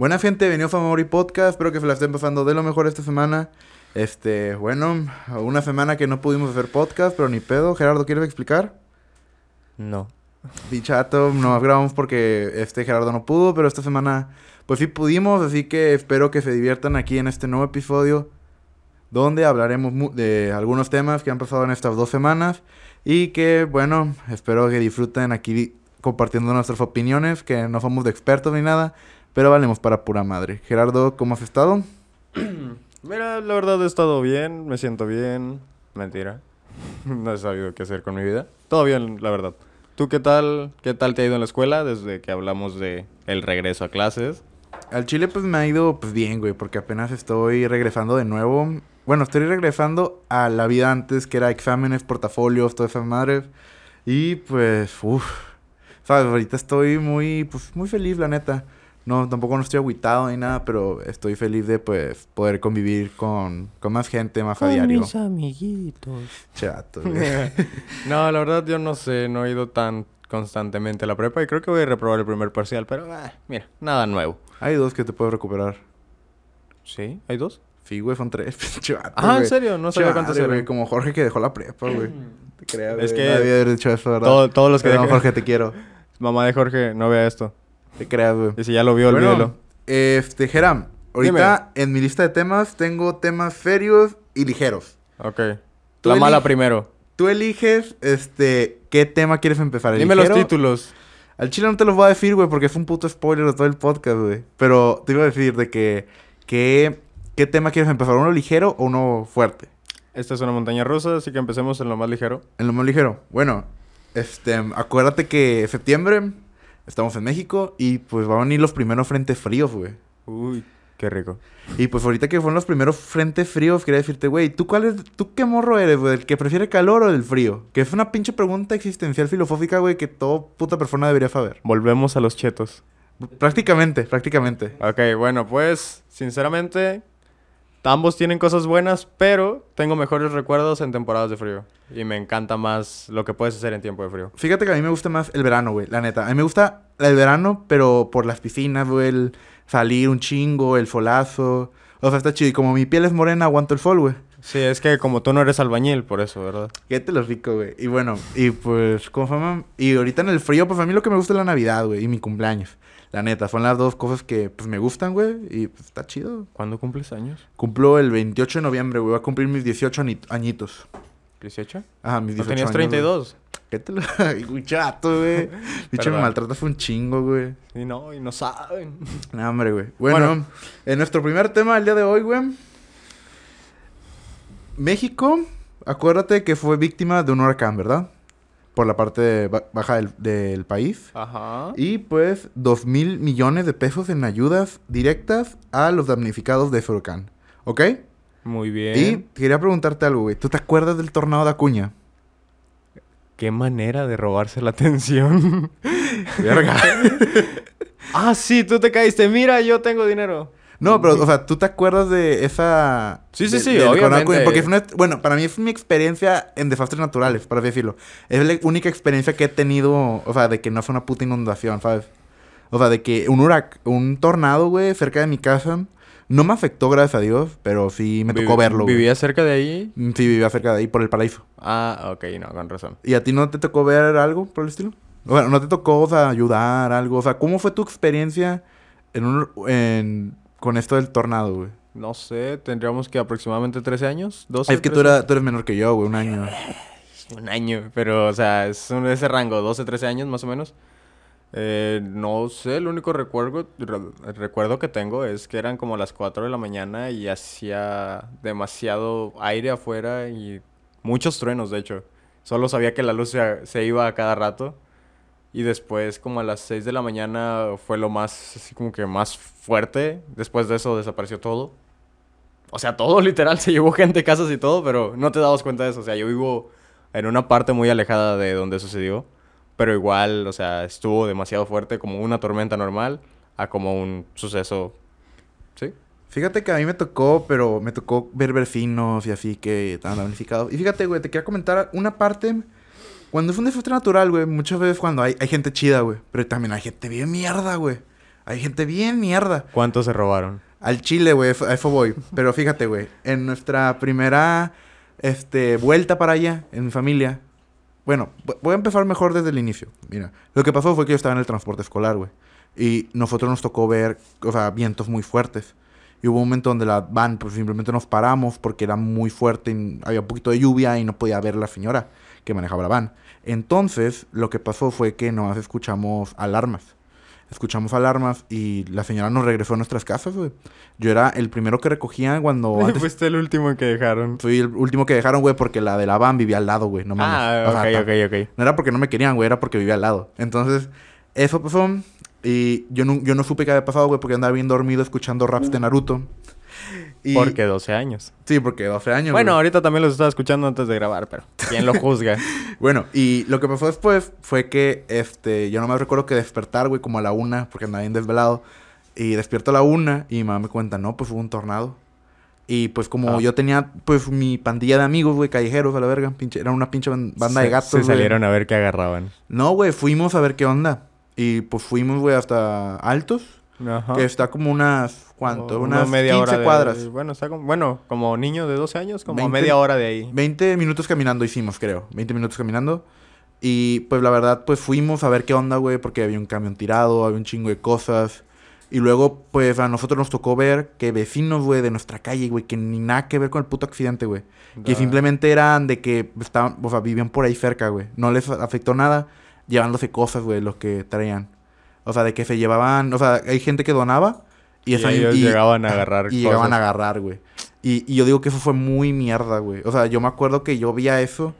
Buena gente, venido Famori Podcast. Espero que se la estén pasando de lo mejor esta semana. Este, bueno, una semana que no pudimos hacer podcast, pero ni pedo. Gerardo, ¿quieres explicar? No. Bichato, no grabamos porque este Gerardo no pudo, pero esta semana pues sí pudimos, así que espero que se diviertan aquí en este nuevo episodio donde hablaremos de algunos temas que han pasado en estas dos semanas y que bueno, espero que disfruten aquí compartiendo nuestras opiniones, que no somos de expertos ni nada, pero valemos para pura madre. Gerardo, ¿cómo has estado? Mira, la verdad he estado bien, me siento bien. Mentira. no he sabido qué hacer con mi vida. Todo bien, la verdad. ¿Tú qué tal? ¿Qué tal te ha ido en la escuela desde que hablamos de el regreso a clases? Al Chile pues me ha ido pues bien, güey, porque apenas estoy regresando de nuevo. Bueno, estoy regresando a la vida antes, que era exámenes, portafolios, todas esas madres. Y pues, uff, sabes, ahorita estoy muy, pues muy feliz, la neta. No, tampoco no estoy agüitado ni nada, pero estoy feliz de pues poder convivir con, con más gente más a diario. mis amiguitos. Chato. no, la verdad yo no sé, no he ido tan constantemente a la prepa y creo que voy a reprobar el primer parcial, pero ah, mira, nada nuevo. Hay dos que te puedo recuperar. ¿Sí? ¿Hay dos? Sí, güey, son tres. Chato, ah, ¿en serio? No sabía cuántos eran. Como Jorge que dejó la prepa, güey. Te creas, Es que... Nadie haber dicho eso, ¿verdad? Todo, todos los que... Pero, Jorge, te quiero. Mamá de Jorge, no vea esto. Te creas, güey. Y si ya lo vio, bueno, olvídelo. Este, Geram, ahorita en mi lista de temas tengo temas serios y ligeros. Ok. La mala primero. Tú eliges, este, qué tema quieres empezar. Dime los títulos. Al chile no te los voy a decir, güey, porque es un puto spoiler de todo el podcast, güey. Pero te iba a decir de que, que, ¿qué tema quieres empezar? ¿Uno ligero o uno fuerte? Esta es una montaña rusa, así que empecemos en lo más ligero. En lo más ligero. Bueno, este, acuérdate que septiembre estamos en México y pues van a venir los primeros frentes fríos, güey. Uy, qué rico. Y pues ahorita que fueron los primeros frentes fríos, quería decirte, güey, ¿tú cuál es, tú qué morro eres, güey? ¿El que prefiere calor o el frío? Que es una pinche pregunta existencial filosófica, güey, que toda puta persona debería saber. Volvemos a los chetos. Prácticamente, prácticamente. Ok, bueno, pues, sinceramente, Ambos tienen cosas buenas, pero tengo mejores recuerdos en temporadas de frío. Y me encanta más lo que puedes hacer en tiempo de frío. Fíjate que a mí me gusta más el verano, güey, la neta. A mí me gusta el verano, pero por las piscinas, güey, el salir un chingo, el folazo. O sea, está chido. Y como mi piel es morena, aguanto el sol, güey. Sí, es que como tú no eres albañil, por eso, ¿verdad? Qué te lo rico, güey. Y bueno, y pues, como. Y ahorita en el frío, pues a mí lo que me gusta es la Navidad, güey, y mi cumpleaños. La neta, son las dos cosas que pues me gustan, güey. Y pues está chido. ¿Cuándo cumples años? Cumplo el 28 de noviembre, güey. Voy a cumplir mis 18 añitos. ¿18? Ajá, mis 18 ¿No tenías 32? ¿Qué te lo.? Chato, güey. Dicho, me maltratas un chingo, güey. Y no, y no saben. No, hombre, güey. Bueno, bueno, en nuestro primer tema del día de hoy, güey. México, acuérdate que fue víctima de un huracán, ¿verdad? Por la parte baja del, país. Ajá. Y pues dos mil millones de pesos en ayudas directas a los damnificados de ese huracán. ¿Ok? Muy bien. Y quería preguntarte algo, güey. ¿Tú te acuerdas del tornado de Acuña? Qué manera de robarse la atención. Verga. ah, sí, tú te caíste. Mira, yo tengo dinero. No, pero, o sea, ¿tú te acuerdas de esa... Sí, sí, sí, obviamente. Porque bueno, para mí es mi experiencia en desastres naturales, para decirlo. Es la única experiencia que he tenido, o sea, de que no fue una puta inundación, ¿sabes? O sea, de que un hurac... un tornado, güey, cerca de mi casa... No me afectó, gracias a Dios, pero sí me tocó verlo. ¿Vivía cerca de ahí? Mm, sí, vivía cerca de ahí, por el paraíso. Ah, ok, no, con razón. ¿Y a ti no te tocó ver algo por el estilo? Bueno, ¿no te tocó, o sea, ayudar, algo? O sea, ¿cómo fue tu experiencia en un, en con esto del tornado, güey? No sé, tendríamos que aproximadamente 13 años, 12. Es que tú, tú, eres menor que yo, güey, un año. un año, pero, o sea, es un, ese rango, 12, 13 años más o menos. Eh, no sé, el único recuerdo, recuerdo que tengo es que eran como las 4 de la mañana y hacía demasiado aire afuera y muchos truenos, de hecho. Solo sabía que la luz se, se iba a cada rato. Y después, como a las 6 de la mañana, fue lo más, así como que más fuerte. Después de eso desapareció todo. O sea, todo literal, se llevó gente, casas y todo, pero no te dabas cuenta de eso. O sea, yo vivo en una parte muy alejada de donde sucedió. Pero igual, o sea, estuvo demasiado fuerte, como una tormenta normal, a como un suceso. ¿Sí? Fíjate que a mí me tocó, pero me tocó ver vecinos y así que estaban damnificados. Y fíjate, güey, te quería comentar una parte cuando es un desastre natural, güey, muchas veces cuando hay, hay gente chida, güey. Pero también hay gente bien mierda, güey. Hay gente bien mierda. ¿Cuántos se robaron? Al Chile, güey, a eso voy. Pero fíjate, güey, en nuestra primera este, vuelta para allá, en mi familia. Bueno, voy a empezar mejor desde el inicio. Mira, lo que pasó fue que yo estaba en el transporte escolar, güey. Y nosotros nos tocó ver, o sea, vientos muy fuertes. Y hubo un momento donde la van, pues simplemente nos paramos porque era muy fuerte, y había un poquito de lluvia y no podía ver la señora que manejaba la van. Entonces, lo que pasó fue que nomás escuchamos alarmas. Escuchamos alarmas y la señora nos regresó a nuestras casas, güey. Yo era el primero que recogía cuando... Antes... Fuiste el último que dejaron. Fui el último que dejaron, güey, porque la de la van vivía al lado, güey. No mames. Ah, ok, ok, ok. No era porque no me querían, güey, era porque vivía al lado. Entonces, eso pasó. Y yo no, yo no supe qué había pasado, güey, porque andaba bien dormido escuchando raps de. Naruto. Y... Porque 12 años. Sí, porque 12 años. Bueno, ahorita también los estaba escuchando antes de grabar, pero ¿quién lo juzga? bueno, y lo que pasó después fue que, este, yo no me recuerdo que despertar, güey, como a la una, porque andaba bien desvelado. Y despierto a la una y mi mamá me cuenta, no, pues hubo un tornado. Y pues como ah. yo tenía, pues mi pandilla de amigos, güey, callejeros a la verga, pinche, era una pinche banda de gatos, Se salieron a ver qué agarraban. No, güey, fuimos a ver qué onda. Y pues fuimos, güey, hasta Altos. Ajá. Que está como unas, ¿cuánto? unas media 15 hora cuadras. bueno, está como, bueno, como niño de 12 años, como media hora de ahí. 20 minutos caminando hicimos, creo. 20 minutos caminando. Y pues la verdad, pues fuimos a ver qué onda, güey, porque había un camión tirado, había un chingo de cosas. Y luego, pues a nosotros nos tocó ver que vecinos, güey, de nuestra calle, güey, que ni nada que ver con el puto accidente, güey. Que simplemente eran de que estaban, o sea, vivían por ahí cerca, güey. No les afectó nada llevándose cosas, güey, los que traían. O sea, de que se llevaban, o sea, hay gente que donaba y, ellos llegaban a agarrar Y llegaban a agarrar, güey. Y, y, yo digo que eso fue muy mierda, güey. O sea, yo me acuerdo que yo veía eso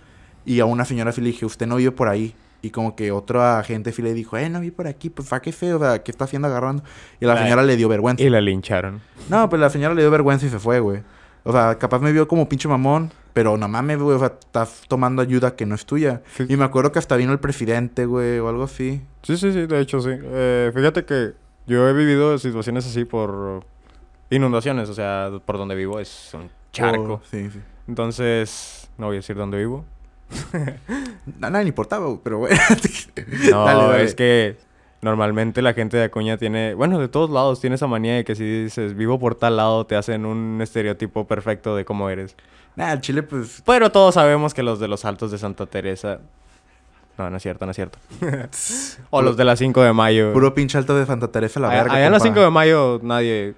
y a una señora sí le dije, usted no vive por ahí. Y como que otra gente sí le dijo, eh, no vive por aquí, pues fa qué feo, o sea, ¿qué está haciendo agarrando? Y la señora le dio vergüenza. Y la lincharon. No, pues la señora le dio vergüenza y se fue, güey. O sea, capaz me vio como pinche mamón, pero no mames, güey, o sea, estás tomando ayuda que no es tuya. Y me acuerdo que hasta vino el presidente, güey, o algo así. Sí, sí, sí, de hecho sí. Eh, fíjate que yo he vivido situaciones así por inundaciones, o sea, por donde vivo es un charco. Oh, sí, sí. Entonces, no voy a decir dónde vivo. a nadie le importaba, pero güey. no, es que Normalmente la gente de Acuña tiene, bueno, de todos lados tiene esa manía de que si dices vivo por tal lado te hacen un estereotipo perfecto de cómo eres. Nah, el Chile pues... Pero todos sabemos que los de los altos de Santa Teresa... No, no es cierto, no es cierto. o los de la 5 de mayo. Puro pinche alto de Santa Teresa, la verga. Allá en la 5 de mayo nadie...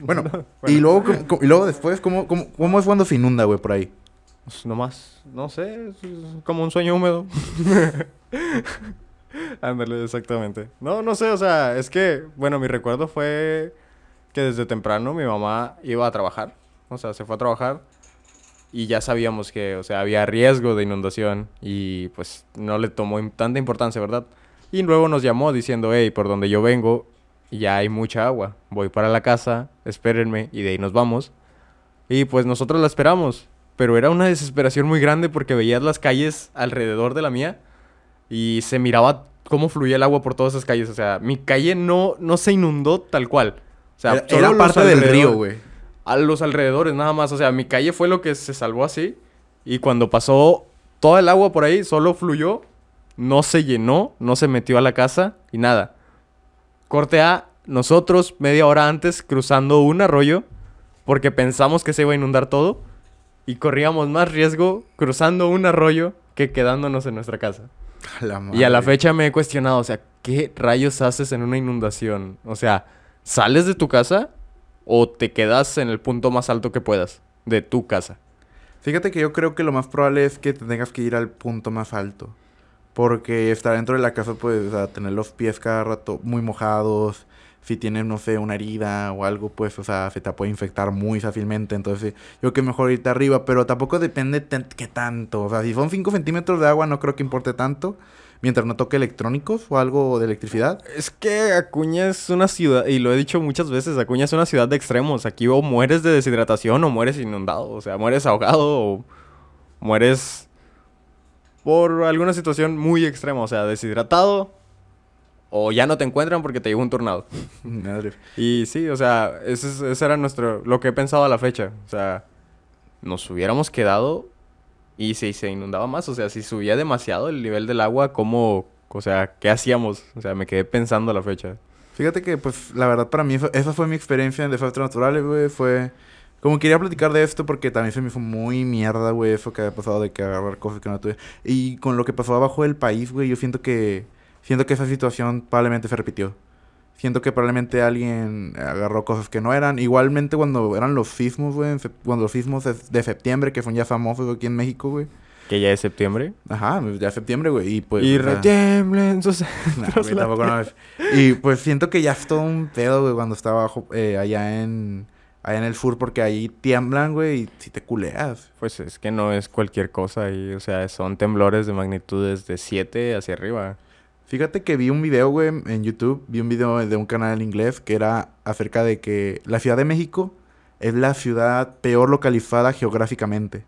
Bueno, y luego, y luego después, ¿cómo, cómo, cómo es cuando se inunda, güey, por ahí? Pues nomás, no sé, es como un sueño húmedo. Ándale, exactamente. No, no sé, o sea, es que, bueno, mi recuerdo fue que desde temprano mi mamá iba a trabajar. O sea, se fue a trabajar y ya sabíamos que, o sea, había riesgo de inundación y pues no le tomó tanta importancia, ¿verdad? Y luego nos llamó diciendo, hey, por donde yo vengo ya hay mucha agua. Voy para la casa, espérenme y de ahí nos vamos. Y pues nosotros la esperamos. Pero era una desesperación muy grande porque veías las calles alrededor de la mía y se miraba cómo fluía el agua por todas esas calles. O sea, mi calle no, no se inundó tal cual. O sea, era, parte del río, güey. A los alrededores, nada más. O sea, mi calle fue lo que se salvó así. Y cuando pasó toda el agua por ahí, solo fluyó, no se llenó, no se metió a la casa y nada. Corte A, nosotros media hora antes cruzando un arroyo porque pensamos que se iba a inundar todo y corríamos más riesgo cruzando un arroyo que quedándonos en nuestra casa y a la fecha me he cuestionado, o sea, ¿qué rayos haces en una inundación? O sea, ¿sales de tu casa o te quedas en el punto más alto que puedas de tu casa? Fíjate que yo creo que lo más probable es que te tengas que ir al punto más alto. Porque estar dentro de la casa, pues, o sea, tener los pies cada rato muy mojados, si tienes, no sé, una herida o algo, pues, o sea, se te puede infectar muy fácilmente. Entonces, yo creo que mejor irte arriba, pero tampoco depende qué tanto. O sea, si son 5 centímetros de agua, no creo que importe tanto. Mientras no toque electrónicos o algo de electricidad. Es que Acuña es una ciudad, y lo he dicho muchas veces, Acuña es una ciudad de extremos. Aquí o mueres de deshidratación o mueres inundado. O sea, mueres ahogado o mueres por alguna situación muy extrema. O sea, deshidratado o ya no te encuentran porque te llegó un tornado. y sí, o sea, ese, era nuestro, lo que he pensado a la fecha. O sea, nos hubiéramos quedado y si se inundaba más, o sea, si subía demasiado el nivel del agua, ¿cómo, o sea, qué hacíamos? O sea, me quedé pensando a la fecha. Fíjate que, pues, la verdad, para mí, eso- esa fue mi experiencia en desastres naturales, güey. Fue. Como quería platicar de esto porque también se me hizo muy mierda, güey, eso que había pasado de que agarrar cosas que no tuve. Y con lo que pasó abajo del país, güey, yo siento que. Siento que esa situación probablemente se repitió. Siento que probablemente alguien agarró cosas que no eran. Igualmente cuando eran los sismos, güey, cuando los sismos de, septiembre, que son ya famosos aquí en México, güey. Que ya es septiembre. Ajá, pues, ya septiembre, güey. Y pues. y o sea, retiemblen sus... Nah, güey, tampoco no es. Y pues siento que ya es todo un pedo, güey, cuando está abajo, eh, allá en, allá en el sur, porque ahí tiemblan, güey, y si te culeas. Pues es que no es cualquier cosa y, o sea, son temblores de magnitudes de 7 hacia arriba. Fíjate que vi un video, güey, en YouTube, vi un video de un canal inglés que era acerca de que la Ciudad de México es la ciudad peor localizada geográficamente.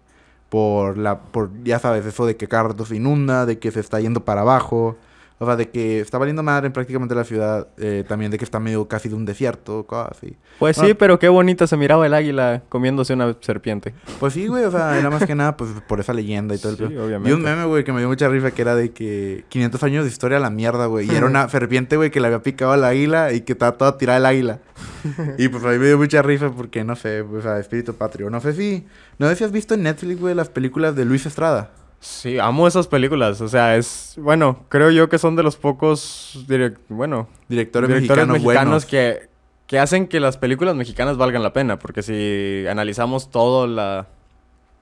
Por la, por, ya sabes, eso de que se inunda, de que se está yendo para abajo. O sea, de que está valiendo madre en prácticamente la ciudad. eh, también de que está medio casi de un desierto, cosas así. Pues Bueno. sí, pero qué bonita se miraba el águila comiéndose una serpiente. Pues sí, güey, o sea, era más que nada pues por esa leyenda y todo el Sí, pedo. obviamente. Vi un meme, güey, que me dio mucha risa que era de que 500 años de historia a la mierda, güey. Y era una serpiente, güey, que le había picado al águila y que estaba toda tirada el águila. y pues a mí me dio mucha risa porque, no sé, pues, o sea, espíritu patrio. No sé si, no sé si has visto en Netflix, güey, las películas de Luis Estrada. Sí, amo esas películas. O sea, es... Bueno, creo yo que son de los pocos... direc- Bueno, Directores, directores mexicanos, mexicanos, que, que hacen que las películas mexicanas valgan la pena. Porque si analizamos todo la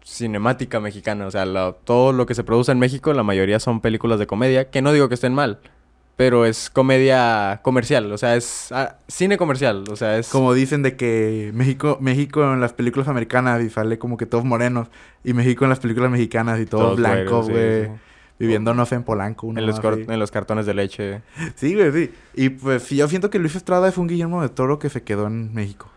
cinemática mexicana, o sea, la- todo lo que se produce en México, la mayoría son películas de comedia, que no digo que estén mal, pero es comedia comercial, o sea, es ah, cine comercial, o sea, es... Como dicen de que México, México en las películas americanas y sale como que todos morenos. Y México en las películas mexicanas y todos, todos blancos, sí, güey. sí. Viviendo, no sé, en Polanco. En los, así. en los cartones de leche. Sí, güey, sí. Y pues sí, yo siento que Luis Estrada es un Guillermo de Toro que se quedó en México.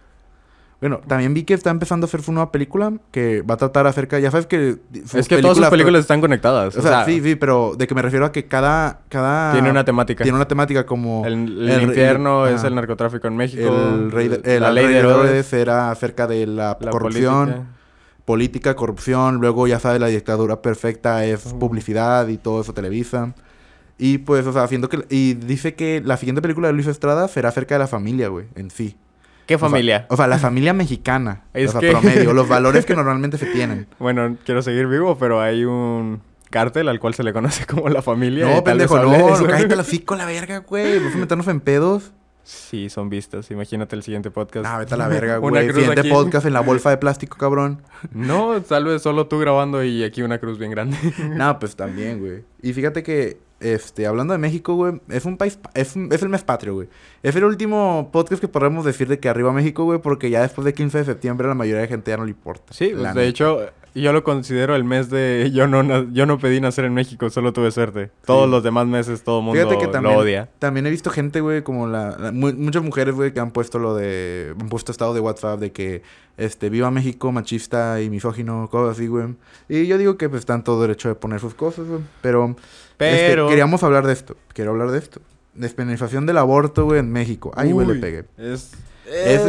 Bueno, también vi que está empezando a hacer su nueva película que va a tratar acerca, ya sabes que... Es que todas sus películas están conectadas. O sea, sí, sí, pero de que me refiero a que cada... cada Tiene una temática. Tiene una temática como... El, el el- infierno el- es el narcotráfico en México. El rey de, la ley de Herodes. Era acerca de la, la corrupción, política. política. corrupción, luego ya sabes, la dictadura perfecta es Ujú. publicidad y todo eso Televisa. Y pues, o sea, haciendo que... Y dice que la siguiente película de Luis Estrada será acerca de la familia, güey, en sí. ¿Qué O sea, familia? O sea, la familia mexicana. Es o sea, que- promedio, los valores que normalmente se tienen. Bueno, quiero seguir vivo, pero hay un cártel al cual se le conoce como la familia. No, pendejo, no, no, cállate la fico la verga, güey. Vamos a meternos en pedos. Sí, son vistas. Imagínate el siguiente podcast. Nah, vete a la verga, güey. cruz Siguiente aquí. podcast en la bolsa de plástico, cabrón. No, tal vez solo tú grabando y aquí una cruz bien grande. No, pues también, güey. Y fíjate que, este, hablando de México, güey, es un país, pa- es, un- es el mes patrio, güey. Es el último podcast que podemos decir de que arriba México, güey, porque ya después de 15 de septiembre la mayoría de gente ya no le importa. Sí, pues, de hecho, yo lo considero el mes de... Yo no, yo no pedí nacer en México, solo tuve suerte. Todos Sí. los demás meses todo el mundo Fíjate que también, lo odia. también he visto gente, güey, como la, la- mu- muchas mujeres, güey, que han puesto lo de, han puesto estado de WhatsApp de que, este, viva México, machista y misógino, cosas así, güey. Y yo digo que pues están todo derecho de poner sus cosas, güey. Pero, este, Pero... queríamos hablar de esto, quiero hablar de esto. Despenalización del aborto, güey, en México. Ay, güey, le pegué. Es...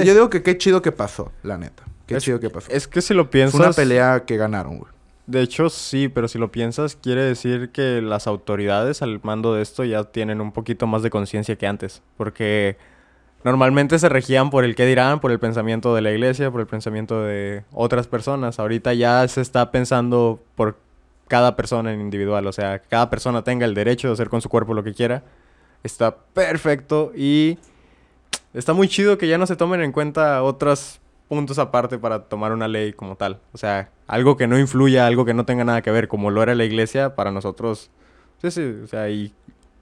Yo digo que qué chido que pasó, la neta. Qué chido que pasó. Es que si lo piensas... Fue una pelea que ganaron, güey. De hecho, sí, pero si lo piensas, quiere decir que las autoridades al mando de esto ya tienen un poquito más de conciencia que antes. Porque normalmente se regían por el qué dirán, por el pensamiento de la iglesia, por el pensamiento de otras personas. Ahorita ya se está pensando por cada persona en individual. O sea, cada persona tenga el derecho de hacer con su cuerpo lo que quiera. Está perfecto y está muy chido que ya no se tomen en cuenta otros puntos aparte para tomar una ley como tal. O sea, algo que no influya, algo que no tenga nada que ver, como lo era la iglesia, para nosotros. Sí, sí, o sea, y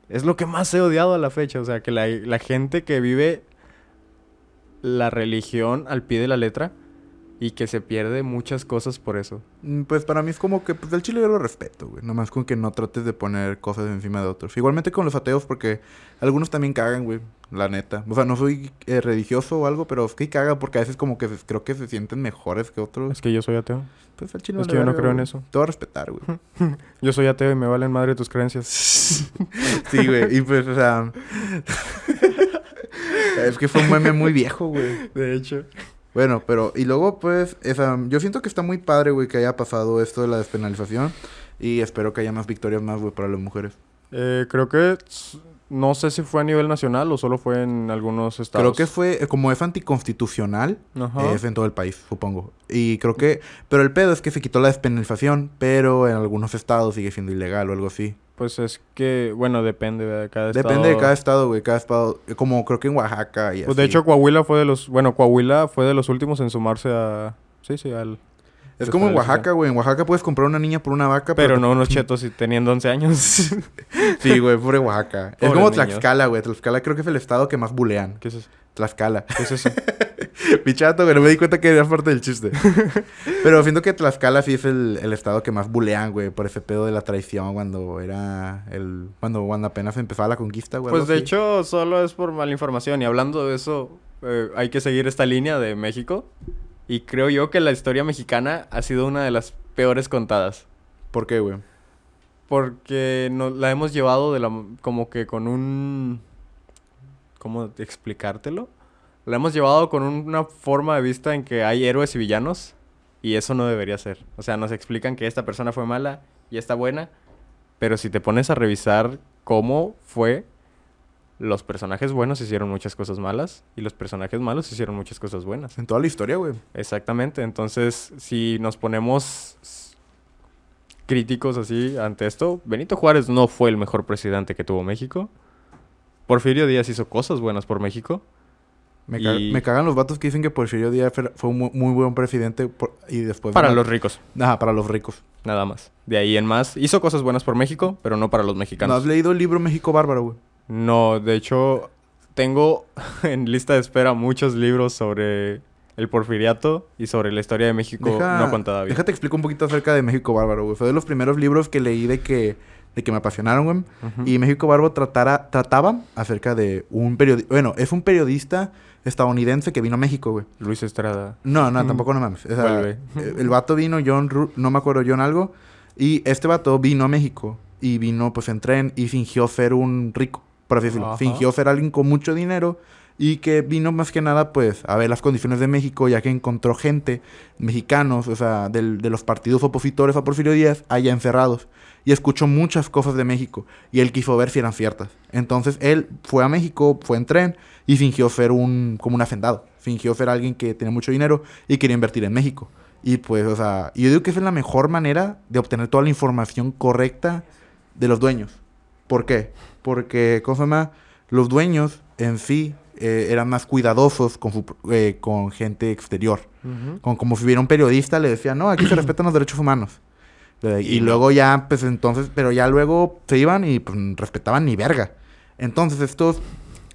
es lo que más he odiado a la fecha. O sea, que la, la gente que vive la religión al pie de la letra y que se pierde muchas cosas por eso. Mm, Pues para mí es como que, pues del chile yo lo respeto, güey. Nomás con que no trates de poner cosas encima de otros. Igualmente con los ateos, porque algunos también cagan, güey. La neta. O sea, no soy eh, religioso o algo, pero es que caga porque a veces como que se- creo que se sienten mejores que otros. Es que yo soy ateo. Pues al chile es que yo no creo en eso. Te voy a respetar, güey. Yo soy ateo y me valen madre tus creencias. sí, güey. Y pues, o sea... es que fue un meme muy viejo, güey. De hecho. Bueno, pero, y luego, pues, esa, yo siento que está muy padre, güey, que haya pasado esto de la despenalización. Y espero que haya más victorias más, güey, para las mujeres. Eh, creo que no sé si fue a nivel nacional o solo fue en algunos estados. Creo que fue, eh, como es anticonstitucional, Ajá. es en todo el país, supongo. Y creo que, pero el pedo es que se quitó la despenalización, pero en algunos estados sigue siendo ilegal o algo así. Pues es que, bueno, depende de cada estado. Depende de cada estado, güey, cada estado, como creo que en Oaxaca y Pues de hecho Coahuila fue de los, bueno, Coahuila fue de los últimos en sumarse a, sí, sí, al, Es como en. Oaxaca, güey, en Oaxaca puedes comprar una niña por una vaca, Pero no unos chetos y teniendo 11 años. Sí, güey, pobre Oaxaca. es como niños. Tlaxcala, güey. Tlaxcala creo que es el estado que más bulean. ¿Qué es eso? Tlaxcala. ¿Qué es eso? Pichato, güey, no me di cuenta que era parte del chiste. Pero siento que Tlaxcala sí es el, el estado que más bulean, güey, por ese pedo de la traición cuando era el... Cuando, cuando apenas empezaba la conquista, güey. Pues de así. hecho solo es por mala información. Y hablando de eso, eh, hay que seguir esta línea de México. Y creo yo que la historia mexicana ha sido una de las peores contadas. ¿Por qué, güey? Porque nos la hemos llevado de la como que con un ¿cómo explicártelo? La hemos llevado con una forma de vista en que hay héroes y villanos y eso no debería ser. O sea, nos explican que esta persona fue mala y esta buena, pero si te pones a revisar cómo fue los personajes buenos hicieron muchas cosas malas y los personajes malos hicieron muchas cosas buenas. En toda la historia, güey. Exactamente, entonces si nos ponemos críticos así ante esto, Benito Juárez no fue el mejor presidente que tuvo México. Porfirio Díaz hizo cosas buenas por México. Me, ca- Y- me cagan los vatos que dicen que Porfirio Díaz fue un muy, muy buen presidente por- y después... Para los ricos, Ajá, para los ricos. nada más. De ahí en más, hizo cosas buenas por México, pero no para los ¿No mexicanos. has leído el libro México Bárbaro, güey? No, de hecho, tengo en lista de espera muchos libros sobre el porfiriato y sobre la historia de México Deja- no contada bien. Déjate explico un poquito acerca de México Bárbaro, güey. Fue de los primeros libros que leí de que, de que me apasionaron, güey. Y México Bárbaro tratara, trataba acerca de un periodista... Bueno, es un periodista estadounidense que vino a México, güey. Luis Estrada. No, no, Ujú. tampoco no mames. O sea, Vuelve. eh, el vato vino, John... Ru- no me acuerdo, John algo. Y este vato vino a México. Y vino, pues, en tren y fingió ser un rico, por así decirlo. Ajá. Fingió ser alguien con mucho dinero. Y que vino más que nada, pues, a ver las condiciones de México, ya que encontró gente, mexicanos, o sea, del- de los partidos opositores a Porfirio Díaz, allá encerrados. Y escuchó muchas cosas de México. Y él quiso ver si eran ciertas. Entonces, él fue a México, fue en tren, y fingió ser un, como un hacendado. Fingió ser alguien que tenía mucho dinero y quería invertir en México. Y pues, o sea, yo digo que esa es la mejor manera de obtener toda la información correcta de los dueños. ¿Por qué? Porque, ¿cómo se llama? Los dueños en sí eh, eran más cuidadosos con, su- eh, con gente exterior. Ujú. Con, como si hubiera un periodista, le decían, no, aquí se respetan los derechos humanos. Eh, y luego ya, pues entonces, pero ya luego se iban y pues respetaban ni verga. Entonces estos,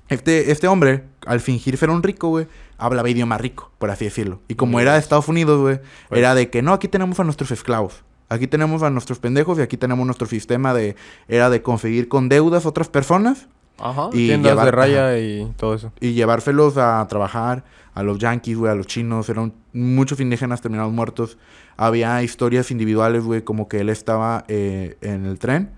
este, este hombre, al fingir ser un rico, güey, hablaba idioma rico, por así decirlo. Y como era de Estados Unidos, güey, Pues- era de que no, aquí tenemos a nuestros esclavos. Aquí tenemos a nuestros pendejos y aquí tenemos nuestro sistema de, era de conseguir con deudas otras personas Ajá. Y tiendas llevar- de raya y todo eso. y llevárselos a trabajar a los yanquis, güey, a los chinos. Eran muchos indígenas terminados muertos. Había historias individuales, güey, como que él estaba eh, en el tren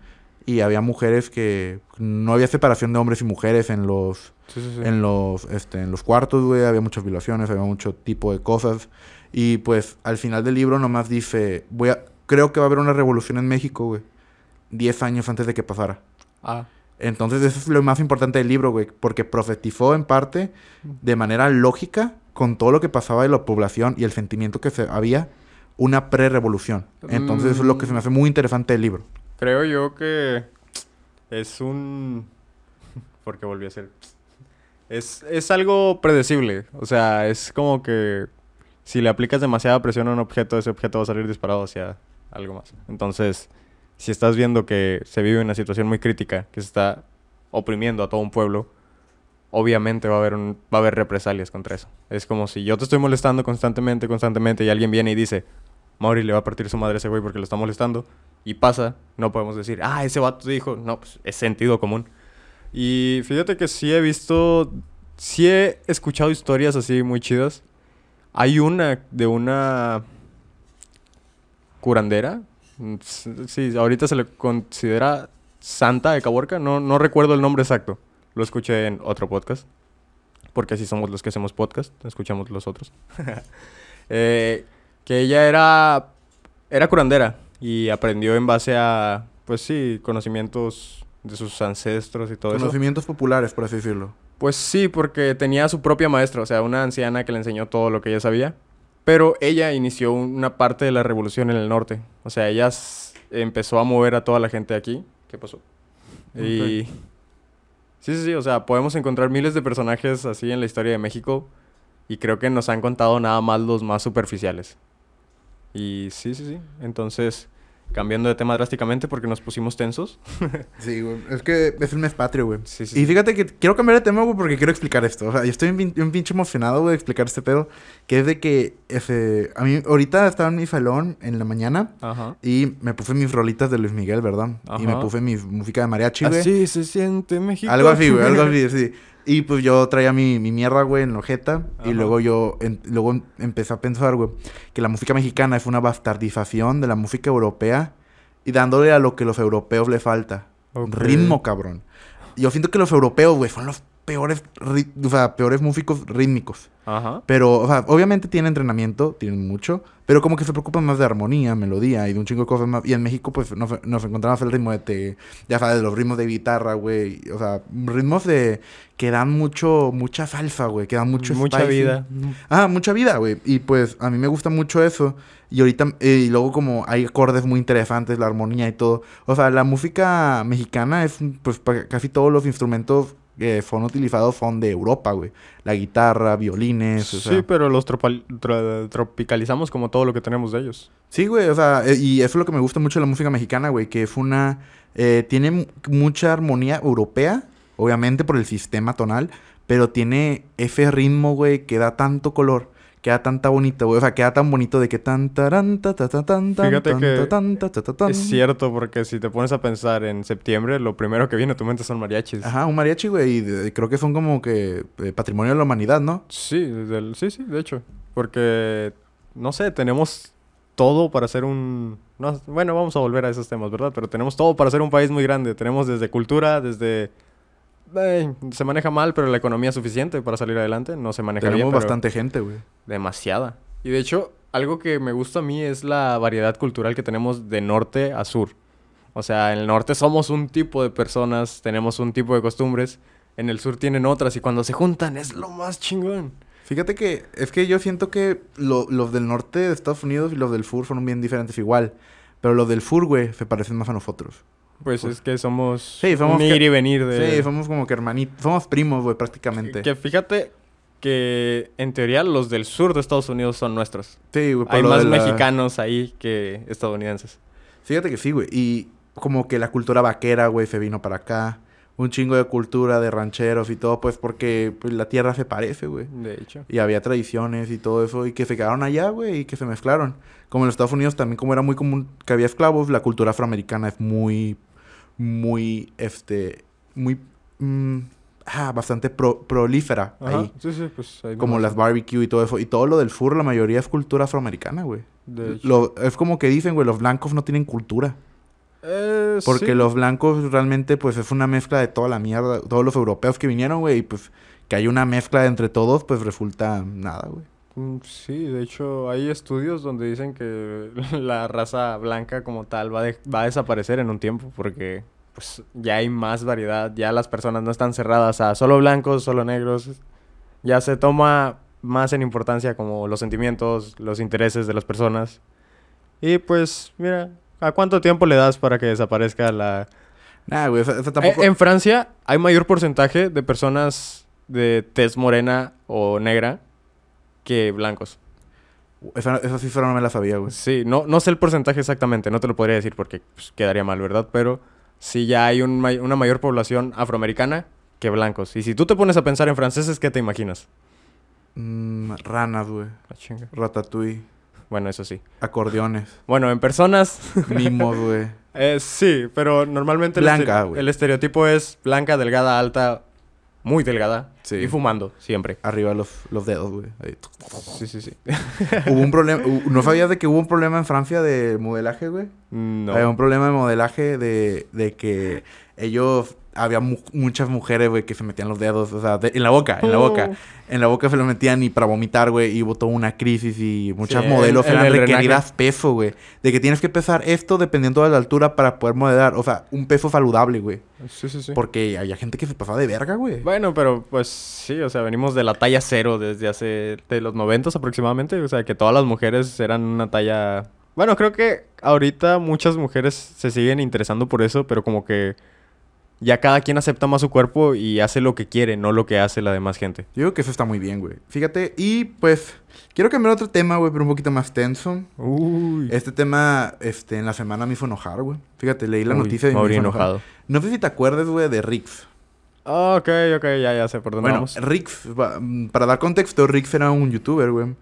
y había mujeres que no había separación de hombres y mujeres en los Sí, sí, sí. en los este en los cuartos, güey, había muchas violaciones, había mucho tipo de cosas y pues al final del libro nomás dice, voy a creo que va a haber una revolución en México, güey. 10 años antes de que pasara. Ah, Entonces eso es lo más importante del libro, güey, porque profetizó en parte de manera lógica con todo lo que pasaba de la población y el sentimiento que se había una pre-revolución. Entonces eso es lo que se me hace muy interesante del libro. creo yo que es un... Porque volví a ser... Es, es algo predecible. O sea, es como que si le aplicas demasiada presión a un objeto, ese objeto va a salir disparado hacia algo más. Entonces, si estás viendo que se vive una situación muy crítica, que se está oprimiendo a todo un pueblo, obviamente va a haber un, va a haber represalias contra eso. Es como si yo te estoy molestando constantemente, constantemente, y alguien viene y dice, Mauri le va a partir su madre a ese güey porque lo está molestando, y pasa, no podemos decir, ah, ese vato dijo, no, pues es sentido común. Y fíjate que sí he visto, sí he escuchado historias así muy chidas. Hay una de una curandera. Sí, ahorita se le considera santa de Caborca. No, no recuerdo el nombre exacto. Lo escuché en otro podcast. Porque así somos los que hacemos podcast. Escuchamos los otros. Eh, que ella era, era curandera. Y aprendió en base a, pues sí, conocimientos de sus ancestros y todo eso. Conocimientos populares, por así decirlo. Pues sí, porque tenía su propia maestra, o sea, una anciana que le enseñó todo lo que ella sabía. Pero ella inició una parte de la revolución en el norte. O sea, ella empezó a mover a toda la gente aquí. ¿Qué pasó? Y... Sí, sí, sí, o sea, podemos encontrar miles de personajes así en la historia de México y creo que nos han contado nada más los más superficiales. Y sí, sí, sí. Entonces, cambiando de tema drásticamente porque nos pusimos tensos. Sí, güey. Es que es el mes patrio, güey. Sí, sí, Y fíjate que quiero cambiar de tema, güey, porque quiero explicar esto. O sea, yo estoy un, pin- un pinche emocionado, güey, de explicar este pedo. Que es de que, ese, a mí, ahorita estaba en mi salón en la mañana Ajá. y me puse mis rolitas de Luis Miguel, ¿verdad? Y me Ajá. puse mi música de mariachi, güey. Así se siente México. Algo así, güey, algo así, sí. Y pues yo traía mi, mi mierda, güey, en la ojeta. Y luego yo, en- luego em- empecé a pensar, güey, que la música mexicana es una bastardización de la música europea y dándole a lo que los europeos le falta. Ritmo, cabrón. Yo siento que los europeos, güey, son los peores, o sea, peores músicos rítmicos. Ajá. Pero, o sea, obviamente tienen entrenamiento, tienen mucho, pero como que se preocupan más de armonía, melodía y de un chingo de cosas más. Y en México, pues, nos, nos encontramos el ritmo de, te- ya sabes, los ritmos de guitarra, güey. O sea, ritmos de que dan mucho, mucha salsa, güey, que dan mucho Mucha spicy. vida. Ah, mucha vida, güey. Y pues a mí me gusta mucho eso. Y ahorita, eh, y luego como hay acordes muy interesantes, la armonía y todo. O sea, la música mexicana es, pues pa- casi todos los instrumentos que son utilizados son de Europa, güey. La guitarra, violines, o Sí, pero los tra- tropicalizamos como todo lo que tenemos de ellos. Sí, güey, o sea, eh, y eso es lo que me gusta mucho de la música mexicana, güey, que es una... eh, tiene mu- mucha armonía europea, obviamente por el sistema tonal, pero tiene ese ritmo, güey, que da tanto color, que da tanta bonita, güey, o sea, que da tan bonito de que tan, taran, ta, ta, ta, tan, tan, Fíjate tan, que tan, ta, ta, ta, tan. Es cierto, porque si te pones a pensar en septiembre, lo primero que viene a tu mente son mariachis. Ajá, un mariachi, güey, y de- creo que son como que eh, patrimonio de la humanidad, ¿no? Sí, desde el- sí, sí, de hecho. Porque, no sé, tenemos todo para ser un... no, bueno, vamos a volver a esos temas, ¿verdad? Pero tenemos todo para ser un país muy grande. Tenemos desde cultura, desde... eh, se maneja mal, pero la economía es suficiente para salir adelante. No se maneja Tenemos bien, bastante gente, güey. demasiada. Y de hecho, algo que me gusta a mí es la variedad cultural que tenemos de norte a sur. O sea, en el norte somos un tipo de personas, tenemos un tipo de costumbres. En el sur tienen otras y cuando se juntan es lo más chingón. Fíjate que es que yo siento que lo- los del norte de Estados Unidos y los del sur son bien diferentes igual. Pero los del sur, güey, se parecen más a nosotros. Pues Pues- es que somos, Sí, somos un ir que- y venir de... Sí, somos como que hermanitos. Somos primos, güey, prácticamente. Que fíjate que en teoría los del sur de Estados Unidos son nuestros. Sí, güey, Hay más la- mexicanos ahí que estadounidenses. Fíjate que sí, güey. Y como que la cultura vaquera, güey, se vino para acá. Un chingo de cultura de rancheros y todo, pues porque pues, la tierra se parece, güey. De hecho. Y había tradiciones y todo eso, y que se quedaron allá, güey, y que se mezclaron. Como en los Estados Unidos también, como era muy común que había esclavos, la cultura afroamericana es muy, muy, este, muy, mm, ah, bastante pro- prolífera Ajá, ahí. Sí, sí, pues hay Como las barbecue y todo eso. Y todo lo del sur, la mayoría es cultura afroamericana, güey. De hecho. Lo- es como que dicen, güey, los blancos no tienen cultura. Eh, Porque sí. los blancos realmente, pues, es una mezcla de toda la mierda. Todos los europeos que vinieron, güey, y pues, que hay una mezcla entre todos, pues, resulta nada, güey. Mm, Sí, de hecho hay estudios donde dicen que la raza blanca como tal va, de- va a desaparecer en un tiempo porque pues ya hay más variedad, ya las personas no están cerradas a solo blancos, solo negros, ya se toma más en importancia como los sentimientos, los intereses de las personas. Y pues mira, ¿a cuánto tiempo le das para que desaparezca la... Nada, güey, tampoco... Eh, en Francia hay mayor porcentaje de personas de tez morena o negra que blancos. Esa, esa cifra no me la sabía, güey. Sí, no, no sé el porcentaje exactamente, no te lo podría decir porque pues, quedaría mal, ¿verdad? Pero sí ya hay un una mayor población afroamericana que blancos. Y si tú te pones a pensar en franceses, ¿qué te imaginas? Mm, ranas, güey. Ah, chinga. Ratatouille. Bueno, eso sí. Acordeones. Bueno, en personas, Mimos, güey. eh, sí, pero normalmente el, Blanca, estere- güey. el estereotipo es blanca, delgada, alta, muy delgada Sí. y fumando, siempre. Arriba los, los dedos, güey. Sí, sí, sí. Hubo un problema... ¿No sabías de que hubo un problema en Francia de modelaje, güey? No. Había un problema de modelaje de, de que ellos había mu- muchas mujeres, güey, que se metían los dedos, o sea, de- en la boca, en la boca. En la boca se lo metían y para vomitar, güey, y hubo toda una crisis y muchas Sí, modelos el- eran requeridas peso, güey. De que tienes que pesar esto dependiendo de la altura para poder modelar, o sea, un peso saludable, güey. Sí, sí, sí. Porque había gente que se pasaba de verga, güey. Bueno, pero pues sí, o sea, venimos de la talla cero desde hace, de los noventas aproximadamente, o sea, que todas las mujeres eran una talla... Bueno, creo que ahorita muchas mujeres se siguen interesando por eso, pero como que ya cada quien acepta más su cuerpo y hace lo que quiere, no lo que hace la demás gente. Yo digo que eso está muy bien, güey. Fíjate, y pues, quiero cambiar otro tema, güey, pero un poquito más tenso. Uy. Este tema, este, en la semana me hizo enojar, güey. Fíjate, leí la Uy, noticia y me enojar. enojado. No sé si te acuerdas, güey, de Rix. Ah, ok, ok, ya, ya sé por dónde Bueno, vamos. Rix, mm, para dar contexto, Rix era un youtuber, güey,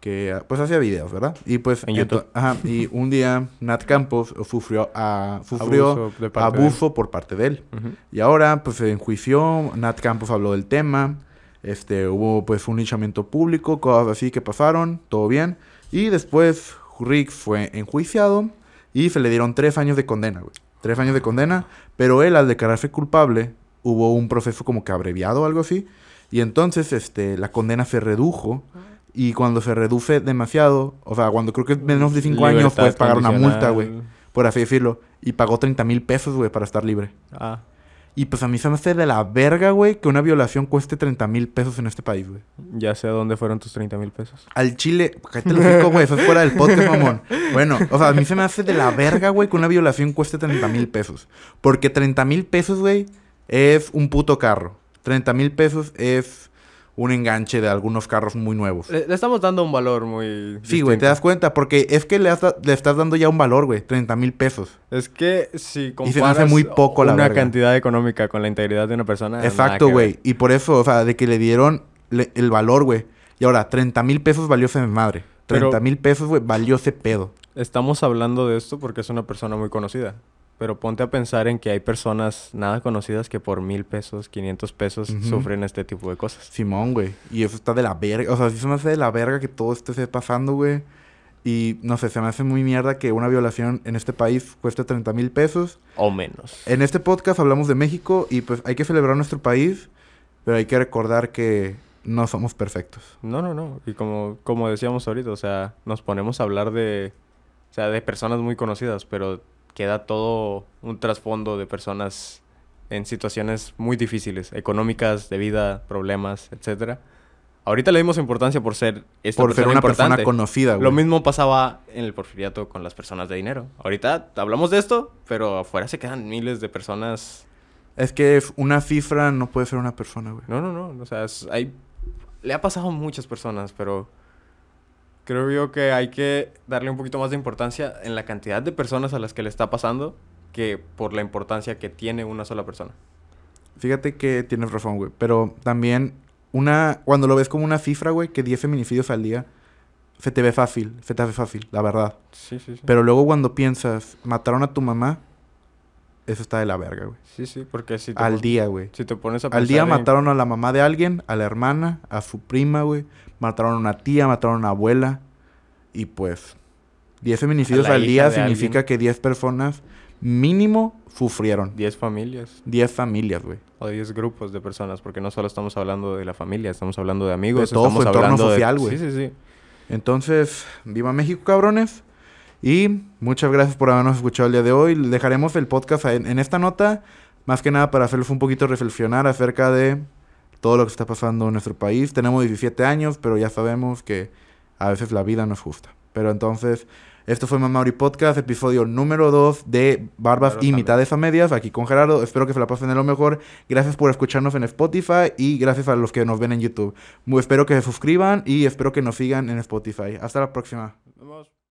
que pues hacía videos, ¿verdad? Y pues... En YouTube. Ajá, y un día Nat Campos sufrió, a, sufrió Abuso por parte de él. Y ahora, pues se enjuició, Nat Campos habló del tema, este, hubo pues un linchamiento público, cosas así que pasaron, todo bien. Y después Rick fue enjuiciado y se le dieron tres años de condena, güey. Tres años de condena, pero él al declararse culpable, hubo un proceso como que abreviado o algo así. Y entonces, este, la condena se redujo. Y cuando se reduce demasiado, o sea, cuando creo que es menos de cinco años, Libertad puedes pagar una multa, güey. Por así decirlo. Y pagó 30 mil pesos, güey, para estar libre. Ah, Y pues a mí se me hace de la verga, güey, que una violación cueste 30 mil pesos en este país, güey. ya sé a dónde fueron tus 30 mil pesos. Al chile, cállate los hocico, güey, eso es fuera del podcast, mamón. Bueno, o sea, a mí se me hace de la verga, güey, que una violación cueste 30 mil pesos. Porque 30 mil pesos, güey, es un puto carro. 30 mil pesos es un enganche de algunos carros muy nuevos. Le, le estamos dando un valor muy... Sí, güey, te das cuenta, porque es que le, has le estás dando ya un valor, güey, 30 mil pesos. Es que si Y se me hace comparas muy poco, la una verga. cantidad económica con la integridad de una persona... Exacto, güey. Y por eso, o sea, de que le dieron le- el valor, güey. Y ahora, 30 mil pesos valió ese madre. Pero- 30 mil pesos, güey, valió ese pedo. Estamos hablando de esto porque es una persona muy conocida. Pero ponte a pensar en que hay personas nada conocidas que por mil pesos, 500 pesos sufren este tipo de cosas. Simón, güey. Y eso está de la verga. O sea, sí se me hace de la verga que todo esto esté pasando, güey. Y no sé, se me hace muy mierda que una violación en este país cueste 30 mil pesos. O menos. En este podcast hablamos de México y pues hay que celebrar nuestro país, pero hay que recordar que no somos perfectos. No, no, no. Y como, como decíamos ahorita, o sea, nos ponemos a hablar de, o sea, de personas muy conocidas, pero queda todo un trasfondo de personas en situaciones muy difíciles, económicas, de vida, problemas, etcétera. Ahorita le dimos importancia por ser esta Por ser persona una persona importante. conocida, güey. Lo mismo pasaba en el porfiriato con las personas de dinero. Ahorita hablamos de esto, pero afuera se quedan miles de personas. Es que una cifra no puede ser una persona, güey. No, no, no. O sea, es- hay... le ha pasado a muchas personas, pero creo yo que hay que darle un poquito más de importancia en la cantidad de personas a las que le está pasando que por la importancia que tiene una sola persona. Fíjate que tienes razón, güey. Pero también, una cuando lo ves como una cifra, güey, que 10 feminicidios al día, se te ve fácil, se te hace fácil, la verdad. Sí, sí, sí. Pero luego cuando piensas, mataron a tu mamá, eso está de la verga, güey. Sí, sí, porque si te, Al día, güey. si te pones a Al día pensar en- mataron a la mamá de alguien, a la hermana, a su prima, güey. Mataron a una tía, mataron a una abuela. Y pues, 10 feminicidios al día significa alguien. que 10 personas mínimo sufrieron. 10 familias 10 familias, güey. o 10 grupos de personas, porque no solo estamos hablando de la familia, estamos hablando de amigos, De todo su estamos entorno hablando social, de... güey. Sí, sí, sí. Entonces, viva México, cabrones. Y muchas gracias por habernos escuchado el día de hoy. Dejaremos el podcast en, en esta nota, más que nada para hacerles un poquito reflexionar acerca de todo lo que está pasando en nuestro país. Tenemos 17 años, pero ya sabemos que a veces la vida no es justa. Pero entonces, esto fue Mamauri Podcast, episodio número 2 de Barbas y Mitades a Medias, aquí con Gerardo. Espero que se la pasen de lo mejor. Gracias por escucharnos en Spotify y gracias a los que nos ven en YouTube. Espero que se suscriban y espero que nos sigan en Spotify. Hasta la próxima.